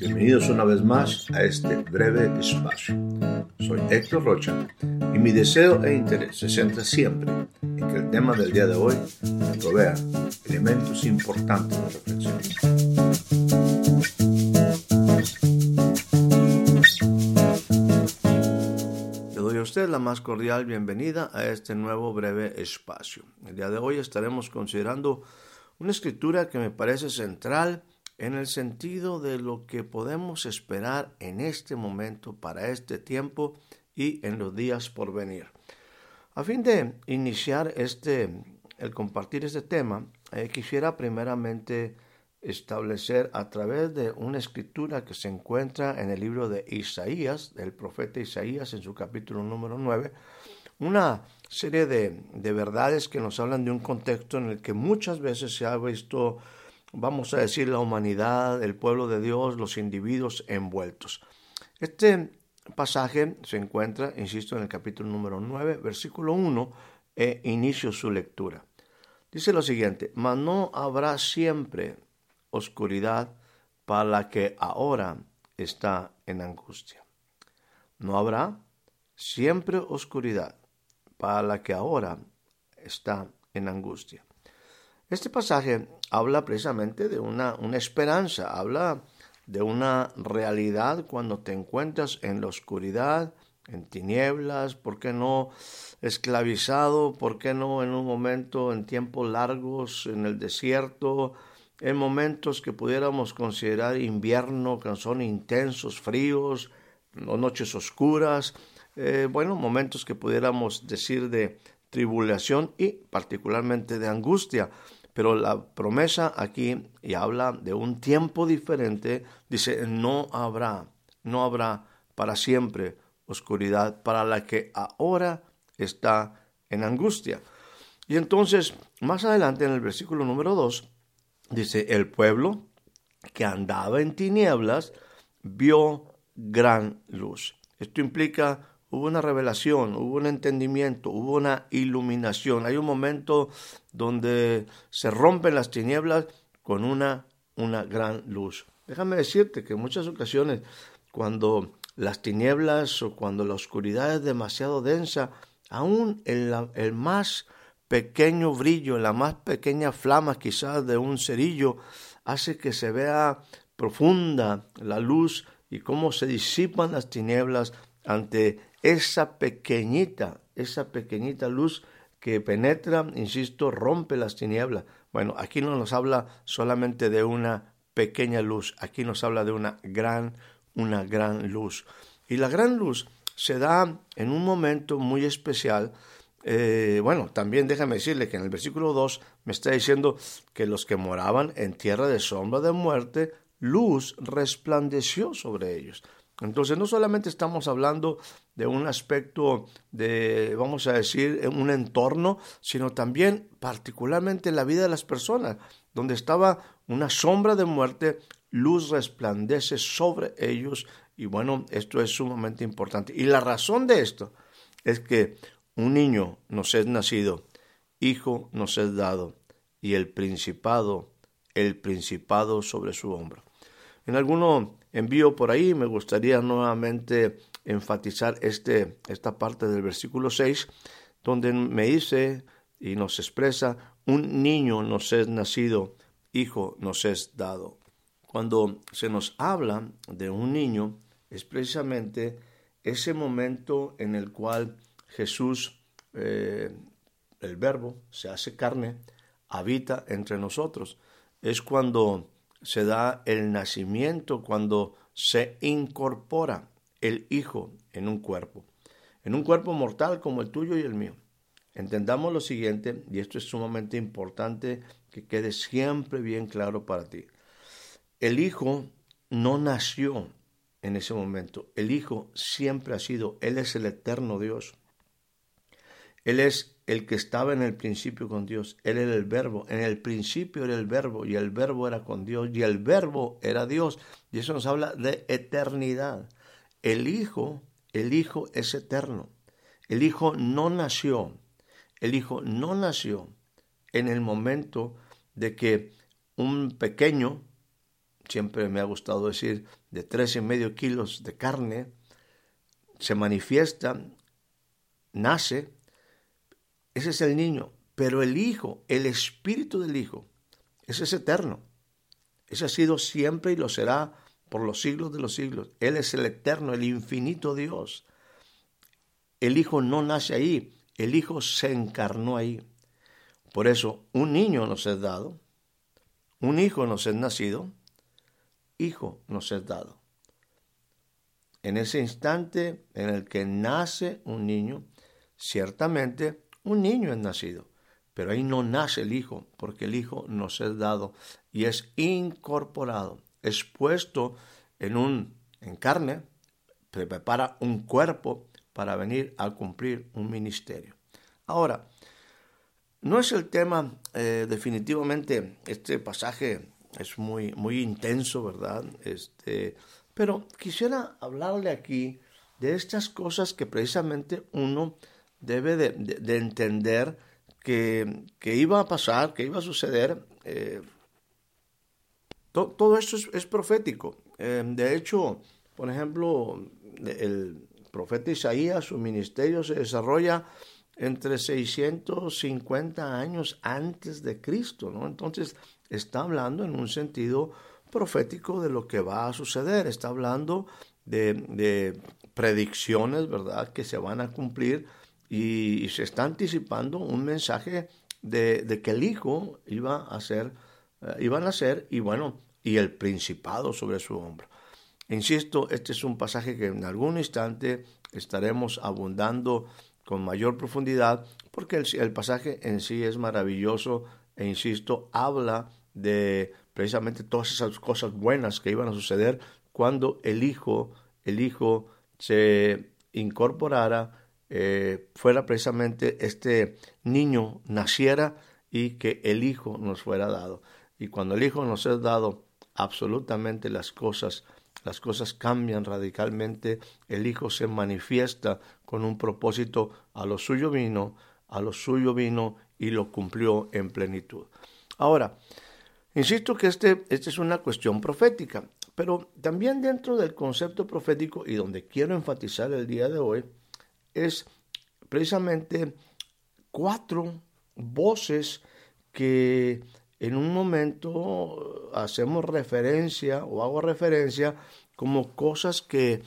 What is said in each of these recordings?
Bienvenidos una vez más a este breve espacio. Soy Héctor Rocha y mi deseo e interés se centra siempre en que el tema del día de hoy me provea elementos importantes de reflexión. Le doy a usted la más cordial bienvenida a este nuevo breve espacio. El día de hoy estaremos considerando una escritura que me parece central en el sentido de lo que podemos esperar en este momento, para este tiempo y en los días por venir. A fin de iniciar este, el compartir este tema, eh, quisiera primeramente establecer a través de una escritura que se encuentra en el libro de Isaías, del profeta Isaías, en su capítulo número 9, una serie de, de verdades que nos hablan de un contexto en el que muchas veces se ha visto vamos a decir, la humanidad, el pueblo de Dios, los individuos envueltos. Este pasaje se encuentra, insisto, en el capítulo número 9, versículo 1, e inicio su lectura. Dice lo siguiente, mas no habrá siempre oscuridad para la que ahora está en angustia. No habrá siempre oscuridad para la que ahora está en angustia. Este pasaje habla precisamente de una, una esperanza, habla de una realidad cuando te encuentras en la oscuridad, en tinieblas, ¿por qué no esclavizado? ¿Por qué no en un momento, en tiempos largos, en el desierto, en momentos que pudiéramos considerar invierno, que son intensos, fríos, noches oscuras, eh, bueno, momentos que pudiéramos decir de tribulación y particularmente de angustia. Pero la promesa aquí, y habla de un tiempo diferente, dice, no habrá, no habrá para siempre oscuridad para la que ahora está en angustia. Y entonces, más adelante en el versículo número 2, dice, el pueblo que andaba en tinieblas vio gran luz. Esto implica hubo una revelación, hubo un entendimiento, hubo una iluminación. Hay un momento donde se rompen las tinieblas con una, una gran luz. Déjame decirte que en muchas ocasiones cuando las tinieblas o cuando la oscuridad es demasiado densa, aún el, el más pequeño brillo, la más pequeña flama quizás de un cerillo, hace que se vea profunda la luz y cómo se disipan las tinieblas ante esa pequeñita, esa pequeñita luz que penetra, insisto, rompe las tinieblas. Bueno, aquí no nos habla solamente de una pequeña luz, aquí nos habla de una gran, una gran luz. Y la gran luz se da en un momento muy especial. Eh, bueno, también déjame decirle que en el versículo 2 me está diciendo que los que moraban en tierra de sombra de muerte, luz resplandeció sobre ellos. Entonces no solamente estamos hablando de un aspecto de, vamos a decir, un entorno, sino también particularmente en la vida de las personas, donde estaba una sombra de muerte, luz resplandece sobre ellos y bueno, esto es sumamente importante. Y la razón de esto es que un niño nos es nacido, hijo nos es dado y el principado, el principado sobre su hombro. En alguno envío por ahí me gustaría nuevamente enfatizar este, esta parte del versículo 6, donde me dice y nos expresa, un niño nos es nacido, hijo nos es dado. Cuando se nos habla de un niño, es precisamente ese momento en el cual Jesús, eh, el verbo, se hace carne, habita entre nosotros. Es cuando se da el nacimiento, cuando se incorpora el Hijo en un cuerpo, en un cuerpo mortal como el tuyo y el mío. Entendamos lo siguiente, y esto es sumamente importante que quede siempre bien claro para ti. El Hijo no nació en ese momento, el Hijo siempre ha sido, Él es el eterno Dios. Él es el que estaba en el principio con Dios. Él era el verbo. En el principio era el verbo y el verbo era con Dios y el verbo era Dios. Y eso nos habla de eternidad. El Hijo, el Hijo es eterno. El Hijo no nació. El Hijo no nació en el momento de que un pequeño siempre me ha gustado decir, de tres y medio kilos de carne, se manifiesta, nace, ese es el niño, pero el Hijo, el Espíritu del Hijo, ese es eterno. Ese ha sido siempre y lo será por los siglos de los siglos. Él es el eterno, el infinito Dios. El Hijo no nace ahí, el Hijo se encarnó ahí. Por eso, un niño nos es dado, un hijo nos es nacido, hijo nos es dado. En ese instante en el que nace un niño, ciertamente un niño es nacido, pero ahí no nace el hijo, porque el hijo nos es dado y es incorporado, es puesto en un en carne, prepara un cuerpo para venir a cumplir un ministerio. Ahora, no es el tema, eh, definitivamente, este pasaje es muy, muy intenso, ¿verdad? Este, pero quisiera hablarle aquí de estas cosas que precisamente uno debe de, entender que, iba a pasar, que iba a suceder. Eh, todo esto es, profético. Eh, de hecho, por ejemplo, el profeta Isaías, su ministerio se desarrolla entre 650 años antes de Cristo, ¿no? Entonces está hablando en un sentido profético de lo que va a suceder, está hablando de, predicciones, ¿verdad?, que se van a cumplir y, se está anticipando un mensaje de, que el Hijo iba a ser, eh, iba a nacer y bueno, y el principado sobre su hombro. Insisto, este es un pasaje que en algún instante estaremos abundando con mayor profundidad, porque el, pasaje en sí es maravilloso e insisto, habla de precisamente todas esas cosas buenas que iban a suceder cuando el Hijo, el Hijo se incorporara, eh, fuera precisamente este niño naciera y que el Hijo nos fuera dado. Y cuando el Hijo nos es dado, absolutamente las cosas las cosas cambian radicalmente, el Hijo se manifiesta con un propósito, a lo suyo vino, a lo suyo vino y lo cumplió en plenitud. Ahora, insisto que este, esta es una cuestión profética, pero también dentro del concepto profético y donde quiero enfatizar el día de hoy es precisamente cuatro voces que en un momento hacemos referencia o hago referencia como cosas que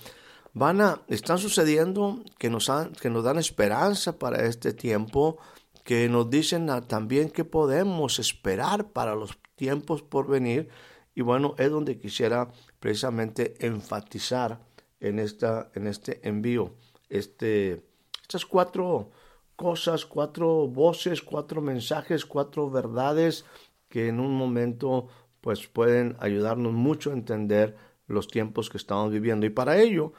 van a están sucediendo que nos que nos dan esperanza para este tiempo que nos dicen también que podemos esperar para los tiempos por venir. Y bueno es donde quisiera precisamente enfatizar en esta en este envío este estas cuatro cosas cuatro voces cuatro mensajes cuatro verdades que en un momento pues pueden ayudarnos mucho a entender los tiempos que estamos viviendo. Y para ello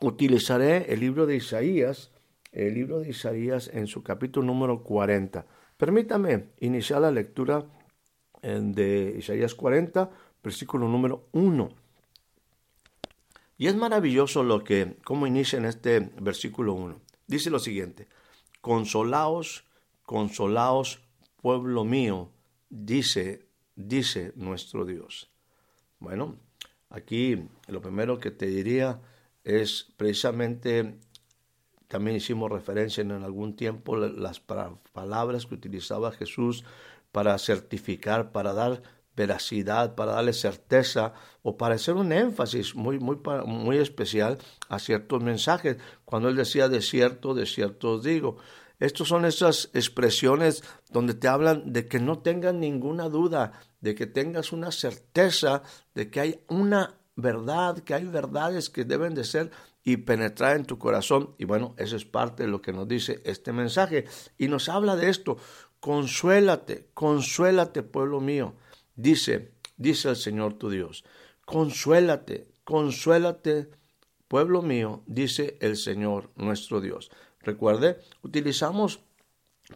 utilizaré el libro de Isaías, el libro de Isaías en su capítulo número 40. Permítame iniciar la lectura de Isaías 40, versículo número 1. Y es maravilloso lo que, cómo inicia en este versículo 1. Dice lo siguiente, consolaos, consolaos, pueblo mío, dice, dice nuestro Dios. Bueno, aquí lo primero que te diría es precisamente, también hicimos referencia en algún tiempo las palabras que utilizaba Jesús para certificar, para dar veracidad, para darle certeza o para hacer un énfasis muy, muy, muy especial a ciertos mensajes. Cuando él decía de cierto, de cierto digo. Estos son esas expresiones donde te hablan de que no tengas ninguna duda, de que tengas una certeza de que hay una verdad, que hay verdades que deben de ser y penetrar en tu corazón. Y bueno, eso es parte de lo que nos dice este mensaje. Y nos habla de esto. Consuélate, consuélate, pueblo mío. Dice, dice el Señor tu Dios. Consuélate, consuélate, pueblo mío, dice el Señor nuestro Dios. Recuerde, utilizamos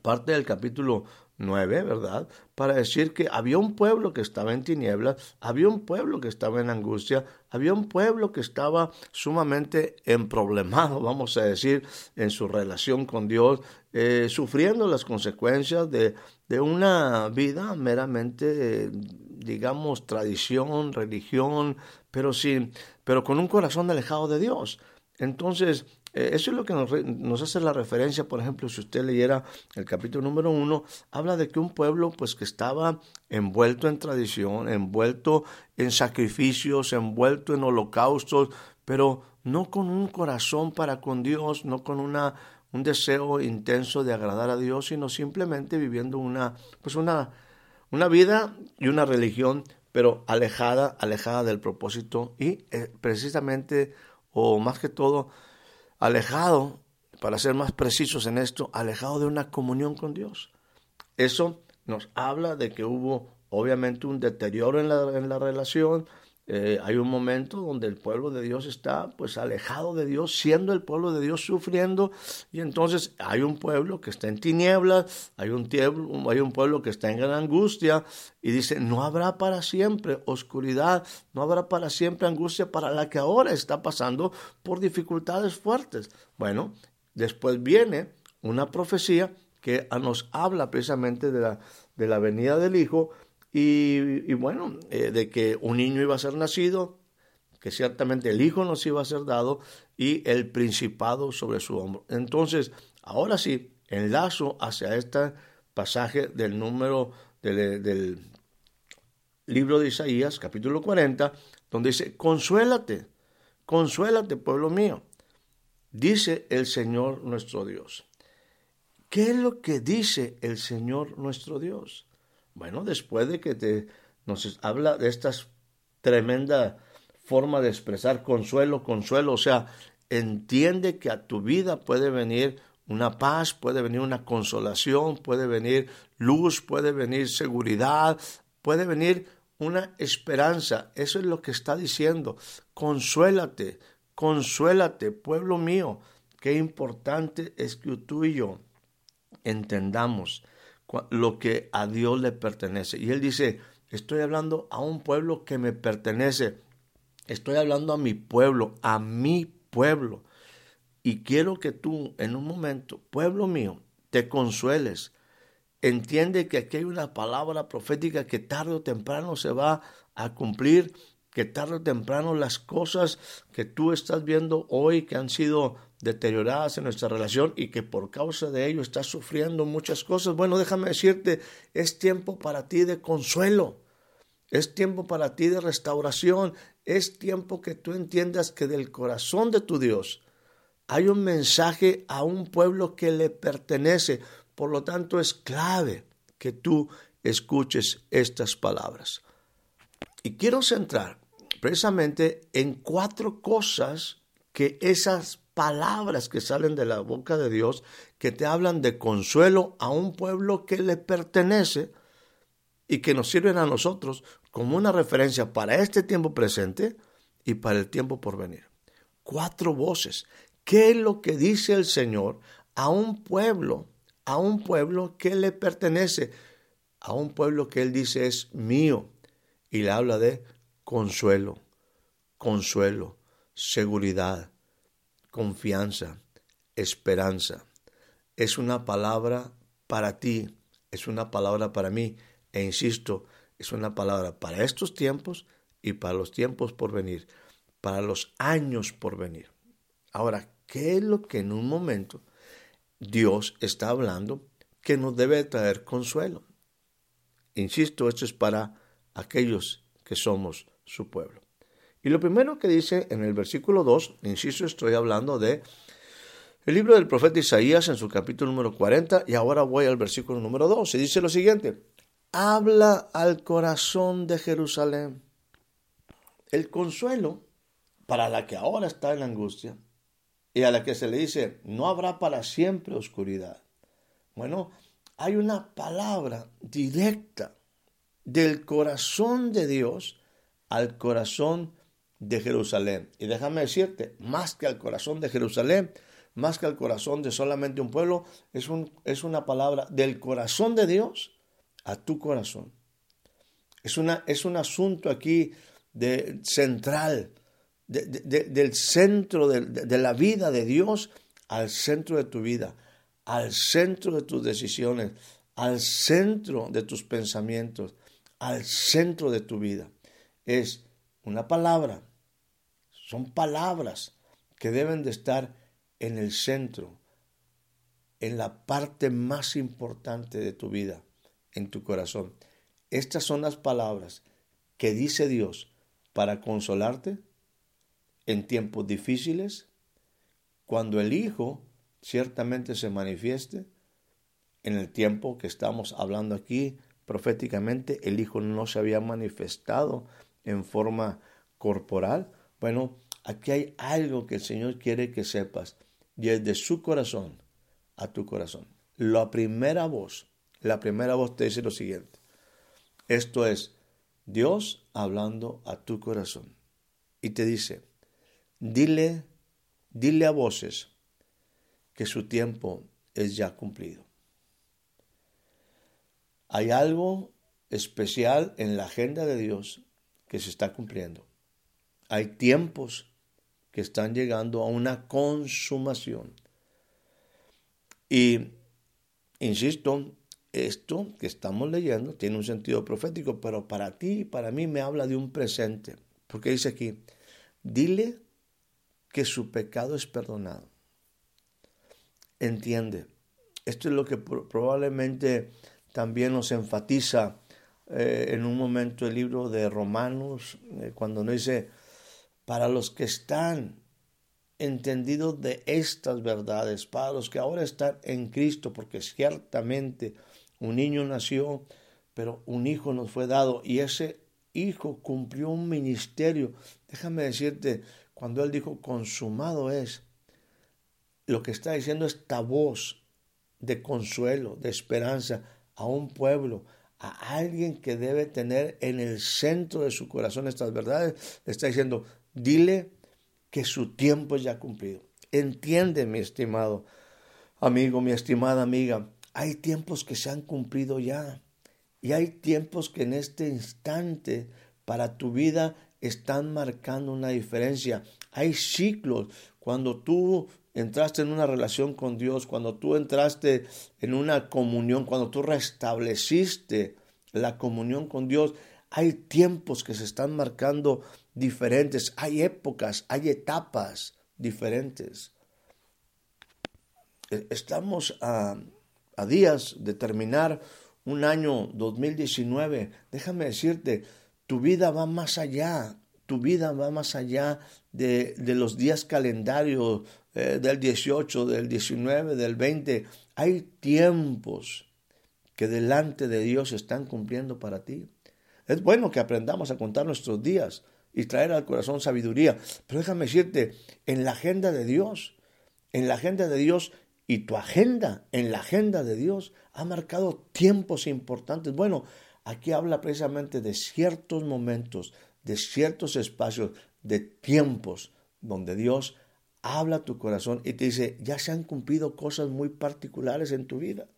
parte del capítulo 9, ¿verdad? Para decir que había un pueblo que estaba en tinieblas, había un pueblo que estaba en angustia, había un pueblo que estaba sumamente emproblemado, vamos a decir, en su relación con Dios, eh, sufriendo las consecuencias de, de una vida meramente, digamos, tradición, religión, pero, sin, pero con un corazón alejado de Dios. Entonces, eso es lo que nos, hace la referencia, por ejemplo, si usted leyera el capítulo número uno, habla de que un pueblo pues que estaba envuelto en tradición, envuelto en sacrificios, envuelto en holocaustos, pero no con un corazón para con Dios, no con una un deseo intenso de agradar a Dios, sino simplemente viviendo una pues una una vida y una religión, pero alejada, alejada del propósito y eh, precisamente o más que todo alejado, para ser más precisos en esto, alejado de una comunión con Dios. Eso nos habla de que hubo obviamente un deterioro en la, en la relación, eh, hay un momento donde el pueblo de Dios está pues alejado de Dios, siendo el pueblo de Dios sufriendo, y entonces hay un pueblo que está en tinieblas, hay un, hay un pueblo que está en gran angustia, y dice, no habrá para siempre oscuridad, no habrá para siempre angustia para la que ahora está pasando por dificultades fuertes. Bueno, después viene una profecía que nos habla precisamente de la, de la venida del Hijo, y, bueno, eh, de que un niño iba a ser nacido, que ciertamente el Hijo nos iba a ser dado y el principado sobre su hombro. Entonces, ahora sí, enlazo hacia este pasaje del número del, del libro de Isaías, capítulo 40, donde dice, consuélate, consuélate, pueblo mío, dice el Señor nuestro Dios. ¿Qué es lo que dice el Señor nuestro Dios? Bueno, después de que te, nos habla de esta tremenda forma de expresar consuelo, consuelo, o sea, entiende que a tu vida puede venir una paz, puede venir una consolación, puede venir luz, puede venir seguridad, puede venir una esperanza. Eso es lo que está diciendo. Consuélate, consuélate, pueblo mío. Qué importante es que tú y yo entendamos lo que a Dios le pertenece. Y él dice, estoy hablando a un pueblo que me pertenece. Estoy hablando a mi pueblo, a mi pueblo. Y quiero que tú en un momento, pueblo mío, te consueles. Entiende que aquí hay una palabra profética que tarde o temprano se va a cumplir, que tarde o temprano las cosas que tú estás viendo hoy que han sido deterioradas en nuestra relación y que por causa de ello estás sufriendo muchas cosas, bueno, déjame decirte, es tiempo para ti de consuelo, es tiempo para ti de restauración, es tiempo que tú entiendas que del corazón de tu Dios hay un mensaje a un pueblo que le pertenece, por lo tanto es clave que tú escuches estas palabras. Y quiero centrar precisamente en cuatro cosas que esas palabras que salen de la boca de Dios que te hablan de consuelo a un pueblo que le pertenece y que nos sirven a nosotros como una referencia para este tiempo presente y para el tiempo por venir. Cuatro voces. ¿Qué es lo que dice el Señor a un pueblo, a un pueblo que le pertenece, a un pueblo que Él dice es mío? Y le habla de consuelo, consuelo, seguridad, confianza, esperanza. Es una palabra para ti, es una palabra para mí, e insisto, es una palabra para estos tiempos y para los tiempos por venir, para los años por venir. Ahora, ¿qué es lo que en un momento Dios está hablando que nos debe traer consuelo? Insisto, esto es para aquellos que somos su pueblo. Y lo primero que dice en el versículo 2, insisto, estoy hablando de el libro del profeta Isaías en su capítulo número 40 y ahora voy al versículo número 2 y dice lo siguiente, habla al corazón de Jerusalén. El consuelo para la que ahora está en angustia y a la que se le dice, no habrá para siempre oscuridad. Bueno, hay una palabra directa del corazón de Dios al corazón de Jerusalén. Y déjame decirte, más que al corazón de Jerusalén, más que al corazón de solamente un pueblo, es, un, es una palabra del corazón de Dios a tu corazón. Es, una, es un asunto aquí de, central, del centro de la vida de Dios al centro de tu vida, al centro de tus decisiones, al centro de tus pensamientos, al centro de tu vida. Es una palabra, son palabras que deben de estar en el centro, en la parte más importante de tu vida, en tu corazón. Estas son las palabras que dice Dios para consolarte en tiempos difíciles, cuando el Hijo ciertamente se manifieste, en el tiempo que estamos hablando aquí proféticamente, el Hijo no se había manifestado en forma corporal. Bueno, aquí hay algo que el Señor quiere que sepas, desde su corazón a tu corazón. La primera voz, la primera voz te dice lo siguiente. Esto es Dios hablando a tu corazón. Y te dice, dile, dile a voces que su tiempo es ya cumplido. Hay algo especial en la agenda de Dios que se está cumpliendo. Hay tiempos que están llegando a una consumación. Y, insisto, esto que estamos leyendo tiene un sentido profético, pero para ti y para mí me habla de un presente. Porque dice aquí, dile que su pecado es perdonado. Entiende, esto es lo que probablemente también nos enfatiza eh, en un momento el libro de Romanos, eh, cuando nos dice, para los que están entendidos de estas verdades, para los que ahora están en Cristo, porque ciertamente un niño nació, pero un hijo nos fue dado y ese hijo cumplió un ministerio. Déjame decirte, cuando él dijo consumado es, lo que está diciendo esta voz de consuelo, de esperanza a un pueblo, a alguien que debe tener en el centro de su corazón estas verdades, le está diciendo, dile que su tiempo es ya cumplido. Entiende, mi estimado amigo, mi estimada amiga, hay tiempos que se han cumplido ya y hay tiempos que en este instante para tu vida están marcando una diferencia. Hay ciclos. Cuando tú entraste en una relación con Dios, cuando tú entraste en una comunión, cuando tú restableciste la comunión con Dios, hay tiempos que se están marcando diferentes, hay épocas, hay etapas diferentes. E, estamos a, a días de terminar un año 2019. Déjame decirte, tu vida va más allá, tu vida va más allá de, los días calendarios eh, del 18, del 19, del 20. Hay tiempos que delante de Dios están cumpliendo para ti. Es bueno que aprendamos a contar nuestros días y traer al corazón sabiduría, pero déjame decirte, en la agenda de Dios, en la agenda de Dios y tu agenda, en la agenda de Dios, ha marcado tiempos importantes. Bueno, aquí habla precisamente de ciertos momentos, de ciertos espacios, de tiempos donde Dios habla a tu corazón y te dice, ya se han cumplido cosas muy particulares en tu vida.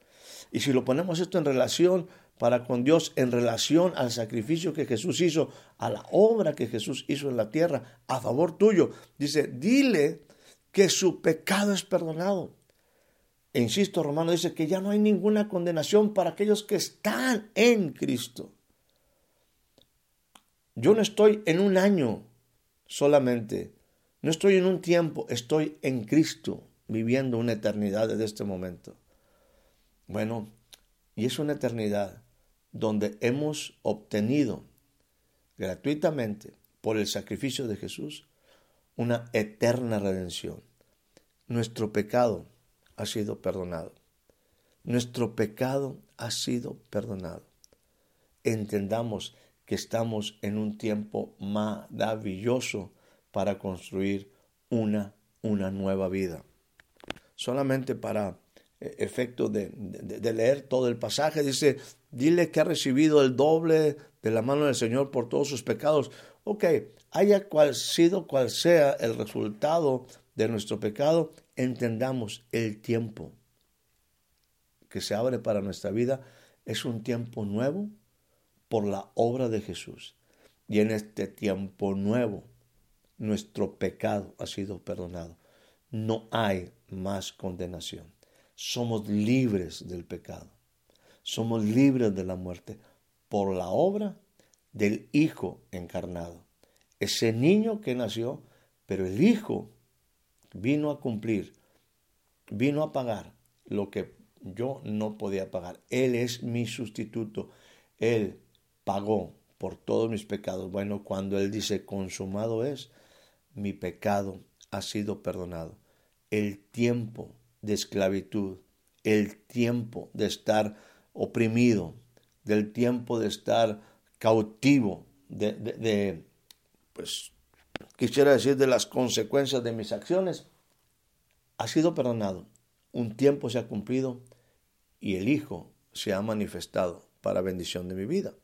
Y si lo ponemos esto en relación para con Dios, en relación al sacrificio que Jesús hizo, a la obra que Jesús hizo en la tierra, a favor tuyo, dice, dile que su pecado es perdonado. E insisto, Romano dice que ya no hay ninguna condenación para aquellos que están en Cristo. Yo no estoy en un año solamente no estoy en un tiempo, estoy en Cristo, viviendo una eternidad desde este momento. Bueno, y es una eternidad donde hemos obtenido gratuitamente por el sacrificio de Jesús una eterna redención. Nuestro pecado ha sido perdonado. Nuestro pecado ha sido perdonado. Entendamos que estamos en un tiempo maravilloso para construir una, una nueva vida. Solamente para eh, efecto de, leer todo el pasaje, dice, dile que ha recibido el doble de la mano del Señor por todos sus pecados. Ok, haya cual sido cual sea el resultado de nuestro pecado, entendamos el tiempo que se abre para nuestra vida es un tiempo nuevo por la obra de Jesús. Y en este tiempo nuevo, nuestro pecado ha sido perdonado. No hay más condenación. Somos libres del pecado. Somos libres de la muerte por la obra del Hijo encarnado. Ese niño que nació, pero el Hijo vino a cumplir, vino a pagar lo que yo no podía pagar. Él es mi sustituto. Él pagó por todos mis pecados. Bueno, cuando Él dice consumado es, mi pecado ha sido perdonado. El tiempo de esclavitud, el tiempo de estar oprimido, del tiempo de estar cautivo, de, de pues, quisiera decir, de las consecuencias de mis acciones, ha sido perdonado. Un tiempo se ha cumplido y el Hijo se ha manifestado para bendición de mi vida.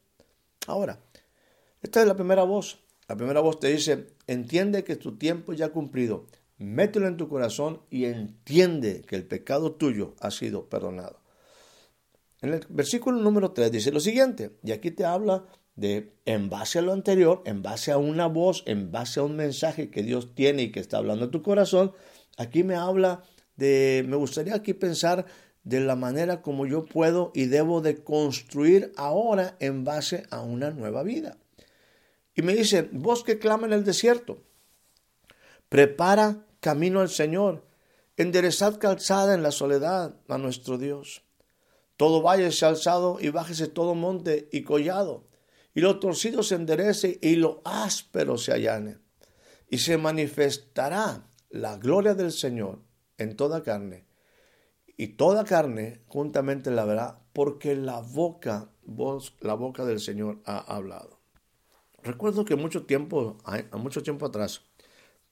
Ahora, esta es la primera voz. La primera voz te dice, entiende que tu tiempo ya ha cumplido, mételo en tu corazón y entiende que el pecado tuyo ha sido perdonado. En el versículo número 3 dice lo siguiente, y aquí te habla de, en base a lo anterior, en base a una voz, en base a un mensaje que Dios tiene y que está hablando en tu corazón, aquí me habla de, me gustaría aquí pensar de la manera como yo puedo y debo de construir ahora en base a una nueva vida. Y me dice, vos que clama en el desierto, prepara camino al Señor, enderezad calzada en la soledad a nuestro Dios. Todo valle se alzado y bájese todo monte y collado, y lo torcido se enderece y lo áspero se allane. Y se manifestará la gloria del Señor en toda carne, y toda carne juntamente la verá, porque la boca, la boca del Señor ha hablado. Recuerdo que mucho tiempo, mucho tiempo atrás,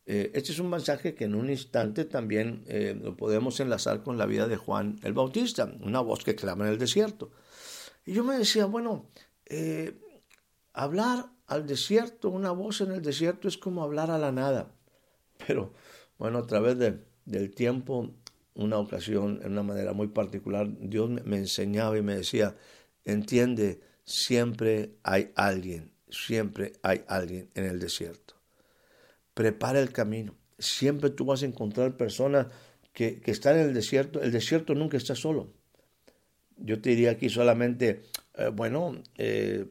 eh, este es un mensaje que en un instante también eh, lo podemos enlazar con la vida de Juan el Bautista, una voz que clama en el desierto. Y yo me decía, bueno, eh, hablar al desierto, una voz en el desierto es como hablar a la nada. Pero bueno, a través del tiempo una ocasión, en una manera muy particular, Dios me enseñaba y me decía, entiende, siempre hay alguien, siempre hay alguien en el desierto. Prepara el camino. Siempre tú vas a encontrar personas que, están en el desierto. El desierto nunca está solo. Yo te diría aquí solamente, eh, bueno, eh,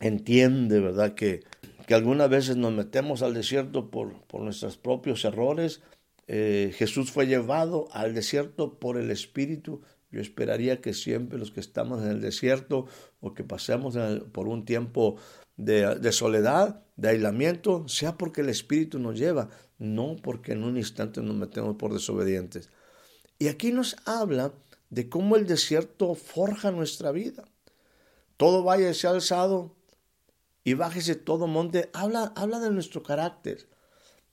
entiende, ¿verdad? Que, que algunas veces nos metemos al desierto por, por nuestros propios errores, eh, Jesús fue llevado al desierto por el Espíritu. Yo esperaría que siempre los que estamos en el desierto o que pasemos por un tiempo de, soledad, de aislamiento, sea porque el Espíritu nos lleva, no porque en un instante nos metemos por desobedientes. Y aquí nos habla de cómo el desierto forja nuestra vida. Todo valle se ha alzado y bájese todo monte. Habla, habla de nuestro carácter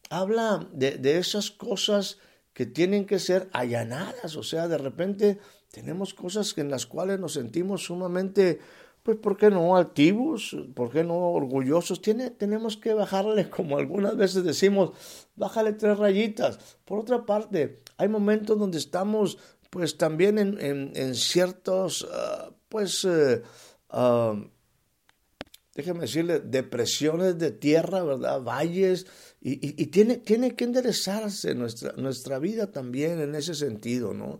habla de, esas cosas que tienen que ser allanadas, o sea, de repente tenemos cosas en las cuales nos sentimos sumamente, pues, ¿por qué no altivos? ¿Por qué no orgullosos? Tiene, tenemos que bajarle, como algunas veces decimos, bájale tres rayitas. Por otra parte, hay momentos donde estamos, pues, también en, ciertos, ah, pues, eh, ah, déjeme decirle, depresiones de tierra, ¿verdad? Valles, y, tiene, tiene, que enderezarse nuestra, nuestra vida también en ese sentido, ¿no?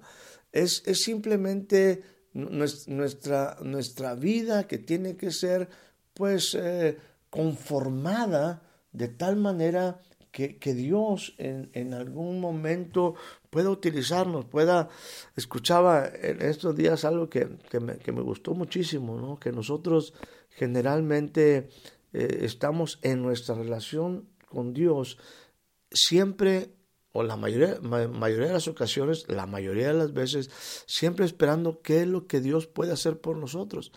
Es, es simplemente nuestra, nuestra vida que tiene que ser, pues, eh, conformada de tal manera que, que Dios en, en, algún momento pueda utilizarnos, pueda... Escuchaba en estos días algo que, que, me, que me, gustó muchísimo, ¿no? Que nosotros generalmente eh, estamos en nuestra relación con Dios siempre o la mayoría, mayoría de las ocasiones, la mayoría de las veces, siempre esperando qué es lo que Dios puede hacer por nosotros.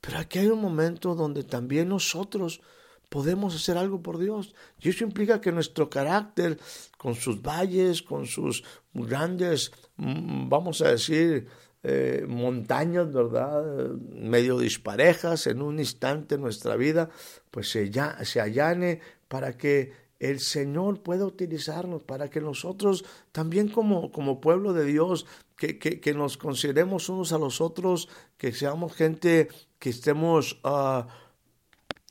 Pero aquí hay un momento donde también nosotros podemos hacer algo por Dios. Y eso implica que nuestro carácter, con sus valles, con sus grandes, mm, vamos a decir, eh, montañas, ¿verdad? Medio disparejas en un instante nuestra vida, pues se, ya, se allane para que el Señor pueda utilizarnos para que nosotros también como, como pueblo de Dios, que, que, nos consideremos unos a los otros, que seamos gente que estemos uh,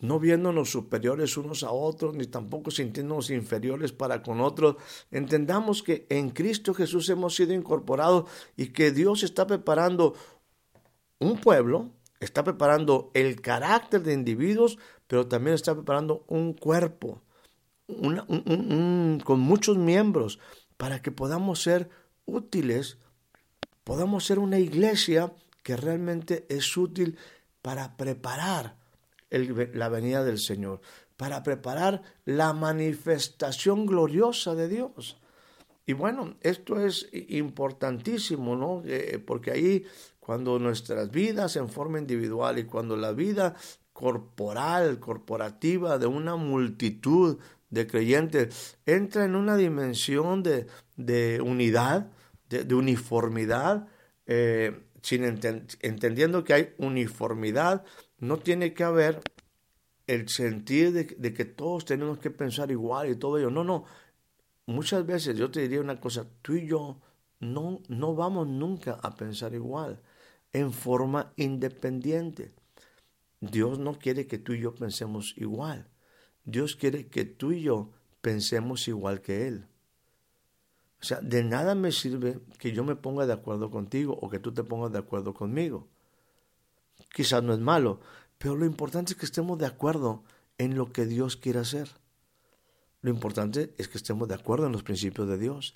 no viéndonos superiores unos a otros, ni tampoco sintiéndonos inferiores para con otros. Entendamos que en Cristo Jesús hemos sido incorporados y que Dios está preparando un pueblo, está preparando el carácter de individuos, pero también está preparando un cuerpo con muchos miembros para que podamos ser útiles, podamos ser una iglesia que realmente es útil para preparar la venida del Señor, para preparar la manifestación gloriosa de Dios. Y bueno, esto es importantísimo, ¿no? Eh, porque ahí cuando nuestras vidas en forma individual y cuando la vida corporal, corporativa de una multitud de creyentes entra en una dimensión de, de unidad, de, uniformidad, eh, sin entendiendo que hay uniformidad, no tiene que haber el sentir de, que todos tenemos que pensar igual y todo ello. No, no. Muchas veces yo te diría una cosa, tú y yo no, no vamos nunca a pensar igual, en forma independiente. Dios no quiere que tú y yo pensemos igual. Dios quiere que tú y yo pensemos igual que Él. O sea, de nada me sirve que yo me ponga de acuerdo contigo o que tú te pongas de acuerdo conmigo quizás no es malo, pero lo importante es que estemos de acuerdo en lo que Dios quiere hacer. Lo importante es que estemos de acuerdo en los principios de Dios,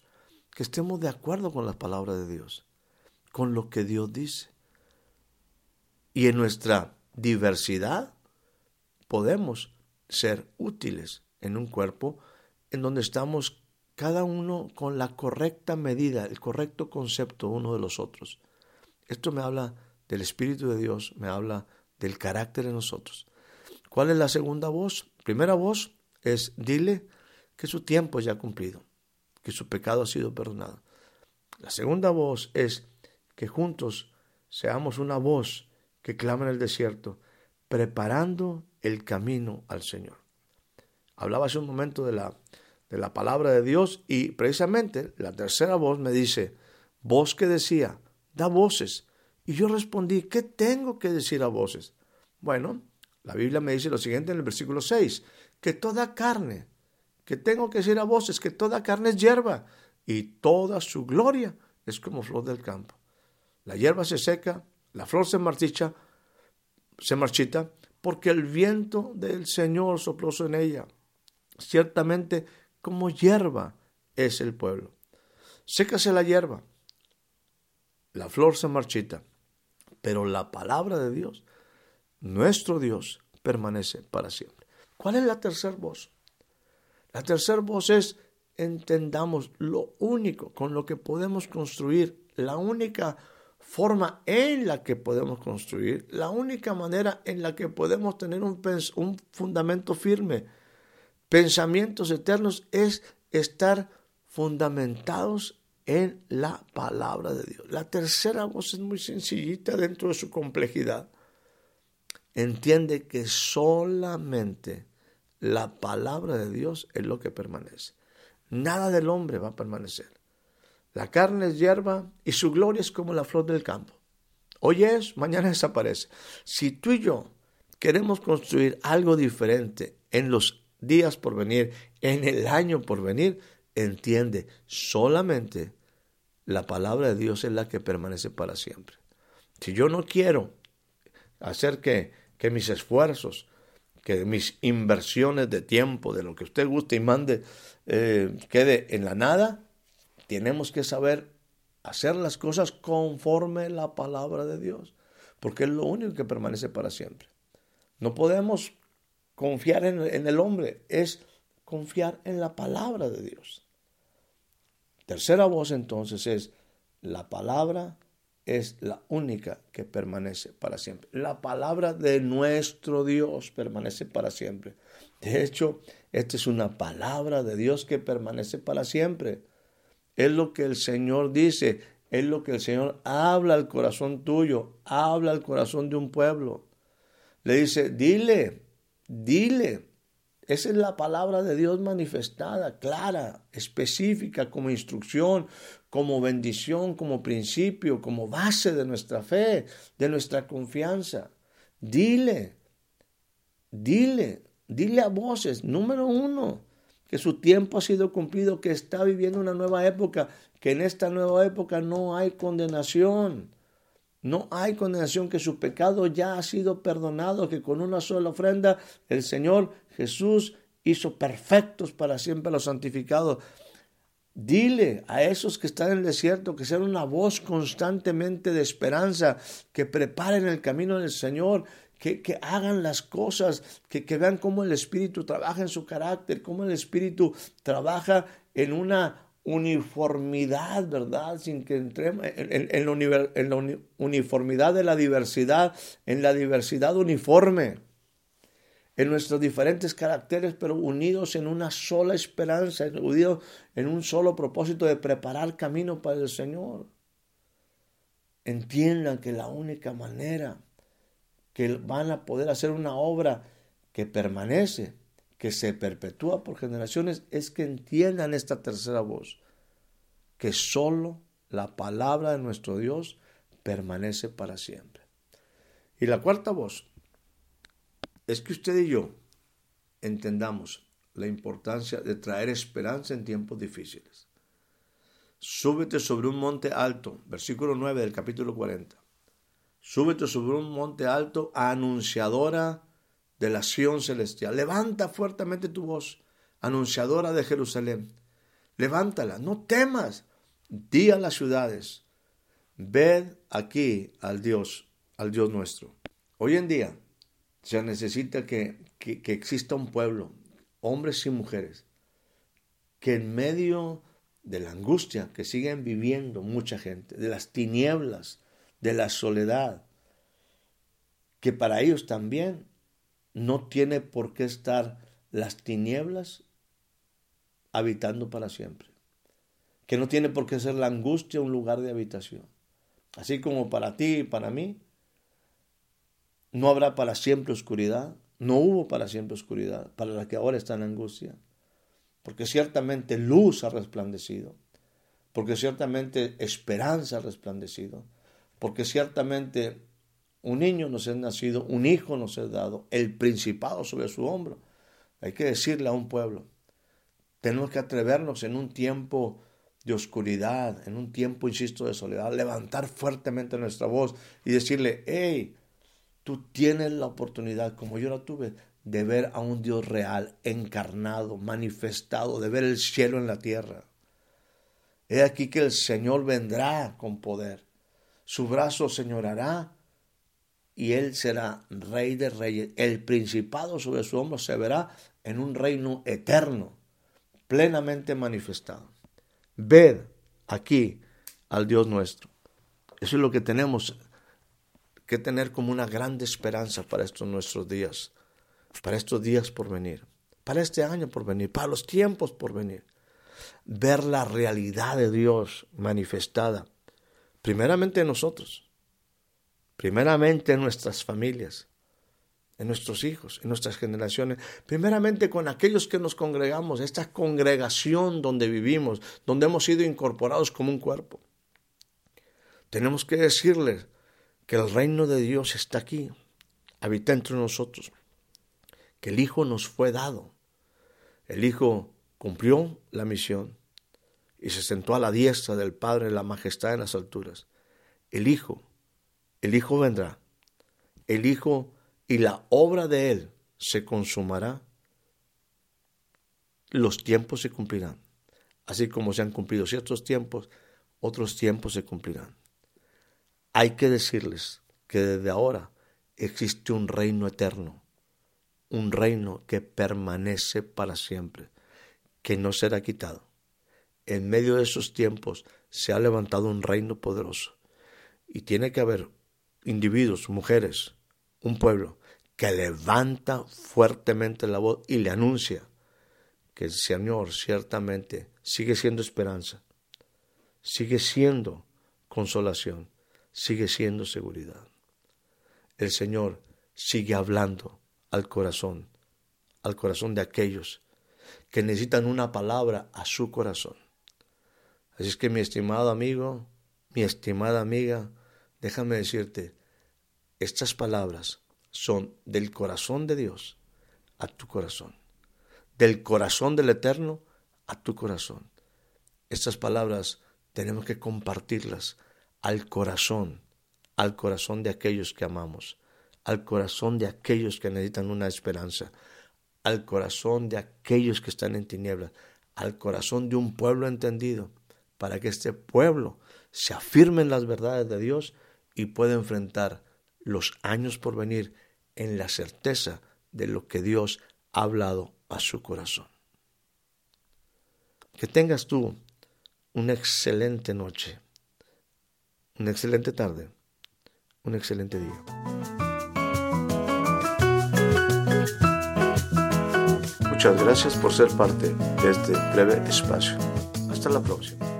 que estemos de acuerdo con las palabras de Dios, con lo que Dios dice. Y en nuestra diversidad podemos ser útiles en un cuerpo en donde estamos cada uno con la correcta medida, el correcto concepto uno de los otros. Esto me habla del Espíritu de Dios me habla del carácter de nosotros. ¿Cuál es la segunda voz? Primera voz es dile que su tiempo ya ha cumplido, que su pecado ha sido perdonado. La segunda voz es que juntos seamos una voz que clama en el desierto, preparando el camino al Señor. Hablaba hace un momento de la, de la palabra de Dios y precisamente la tercera voz me dice, voz que decía, da voces, y yo respondí, ¿qué tengo que decir a voces? Bueno, la Biblia me dice lo siguiente en el versículo 6, que toda carne, que tengo que decir a voces, que toda carne es hierba y toda su gloria es como flor del campo. La hierba se seca, la flor se marchita, se marchita, porque el viento del Señor sopló en ella. Ciertamente, como hierba es el pueblo. Sécase la hierba, la flor se marchita, pero la palabra de Dios, nuestro Dios, permanece para siempre. ¿Cuál es la tercera voz? La tercera voz es entendamos lo único con lo que podemos construir, la única forma en la que podemos construir, la única manera en la que podemos tener un, un fundamento firme, pensamientos eternos, es estar fundamentados en la palabra de Dios. La tercera voz es muy sencillita dentro de su complejidad. Entiende que solamente la palabra de Dios es lo que permanece. Nada del hombre va a permanecer. La carne es hierba y su gloria es como la flor del campo. Hoy es, mañana desaparece. Si tú y yo queremos construir algo diferente en los días por venir, en el año por venir, entiende, solamente la palabra de Dios es la que permanece para siempre. Si yo no quiero hacer que, que mis esfuerzos, que mis inversiones de tiempo, de lo que usted guste y mande, eh, quede en la nada, tenemos que saber hacer las cosas conforme la palabra de Dios, porque es lo único que permanece para siempre. No podemos confiar en, en el hombre, es confiar en la palabra de Dios. Tercera voz entonces es la palabra es la única que permanece para siempre. La palabra de nuestro Dios permanece para siempre. De hecho, esta es una palabra de Dios que permanece para siempre. Es lo que el Señor dice, es lo que el Señor habla al corazón tuyo, habla al corazón de un pueblo. Le dice, dile, dile, Esa es la palabra de Dios manifestada, clara, específica, como instrucción, como bendición, como principio, como base de nuestra fe, de nuestra confianza. Dile, dile, dile a voces, número uno, que su tiempo ha sido cumplido, que está viviendo una nueva época, que en esta nueva época no hay condenación. No hay condenación, que su pecado ya ha sido perdonado, que con una sola ofrenda el Señor Jesús hizo perfectos para siempre a los santificados. Dile a esos que están en el desierto que sean una voz constantemente de esperanza, que preparen el camino del Señor, que, que hagan las cosas, que, que vean cómo el Espíritu trabaja en su carácter, cómo el Espíritu trabaja en una uniformidad, ¿verdad? Sin que entremos en, la uniformidad de la diversidad, en la diversidad uniforme, en nuestros diferentes caracteres, pero unidos en una sola esperanza, unidos en un solo propósito de preparar camino para el Señor. Entiendan que la única manera que van a poder hacer una obra que permanece que se perpetúa por generaciones es que entiendan esta tercera voz, que solo la palabra de nuestro Dios permanece para siempre. Y la cuarta voz es que usted y yo entendamos la importancia de traer esperanza en tiempos difíciles. Súbete sobre un monte alto, versículo 9 del capítulo 40. Súbete sobre un monte alto, anunciadora de la acción celestial. Levanta fuertemente tu voz, anunciadora de Jerusalén. Levántala, no temas. Di a las ciudades, ved aquí al Dios, al Dios nuestro. Hoy en día se necesita que, que, que exista un pueblo, hombres y mujeres, que en medio de la angustia que siguen viviendo mucha gente, de las tinieblas, de la soledad, que para ellos también no tiene por qué estar las tinieblas habitando para siempre. Que no tiene por qué ser la angustia un lugar de habitación. Así como para ti y para mí, no habrá para siempre oscuridad. No hubo para siempre oscuridad, para la que ahora está en angustia. Porque ciertamente luz ha resplandecido. Porque ciertamente esperanza ha resplandecido. Porque ciertamente un niño nos es nacido, un hijo nos es dado, el principado sobre su hombro. Hay que decirle a un pueblo, tenemos que atrevernos en un tiempo de oscuridad, en un tiempo, insisto, de soledad, levantar fuertemente nuestra voz y decirle, hey, tú tienes la oportunidad, como yo la tuve, de ver a un Dios real, encarnado, manifestado, de ver el cielo en la tierra. He aquí que el Señor vendrá con poder. Su brazo señorará y él será rey de reyes. El principado sobre su hombro se verá en un reino eterno, plenamente manifestado. Ved aquí al Dios nuestro. Eso es lo que tenemos que tener como una grande esperanza para estos nuestros días, para estos días por venir, para este año por venir, para los tiempos por venir. Ver la realidad de Dios manifestada, primeramente en nosotros, primeramente en nuestras familias, en nuestros hijos, en nuestras generaciones, primeramente con aquellos que nos congregamos, esta congregación donde vivimos, donde hemos sido incorporados como un cuerpo. Tenemos que decirles que el reino de Dios está aquí, habita entre nosotros, que el Hijo nos fue dado. El Hijo cumplió la misión y se sentó a la diestra del Padre en la majestad en las alturas. El Hijo el Hijo vendrá, el Hijo y la obra de Él se consumará, los tiempos se cumplirán. Así como se han cumplido ciertos tiempos, otros tiempos se cumplirán. Hay que decirles que desde ahora existe un reino eterno, un reino que permanece para siempre, que no será quitado. En medio de esos tiempos se ha levantado un reino poderoso y tiene que haber individuos, mujeres, un pueblo que levanta fuertemente la voz y le anuncia que el Señor ciertamente sigue siendo esperanza, sigue siendo consolación, sigue siendo seguridad. El Señor sigue hablando al corazón, al corazón de aquellos que necesitan una palabra a su corazón. Así es que mi estimado amigo, mi estimada amiga, déjame decirte, estas palabras son del corazón de Dios a tu corazón, del corazón del Eterno a tu corazón. Estas palabras tenemos que compartirlas al corazón, al corazón de aquellos que amamos, al corazón de aquellos que necesitan una esperanza, al corazón de aquellos que están en tinieblas, al corazón de un pueblo entendido, para que este pueblo se afirme en las verdades de Dios y pueda enfrentar los años por venir en la certeza de lo que Dios ha hablado a su corazón. Que tengas tú una excelente noche, una excelente tarde, un excelente día. Muchas gracias por ser parte de este breve espacio. Hasta la próxima.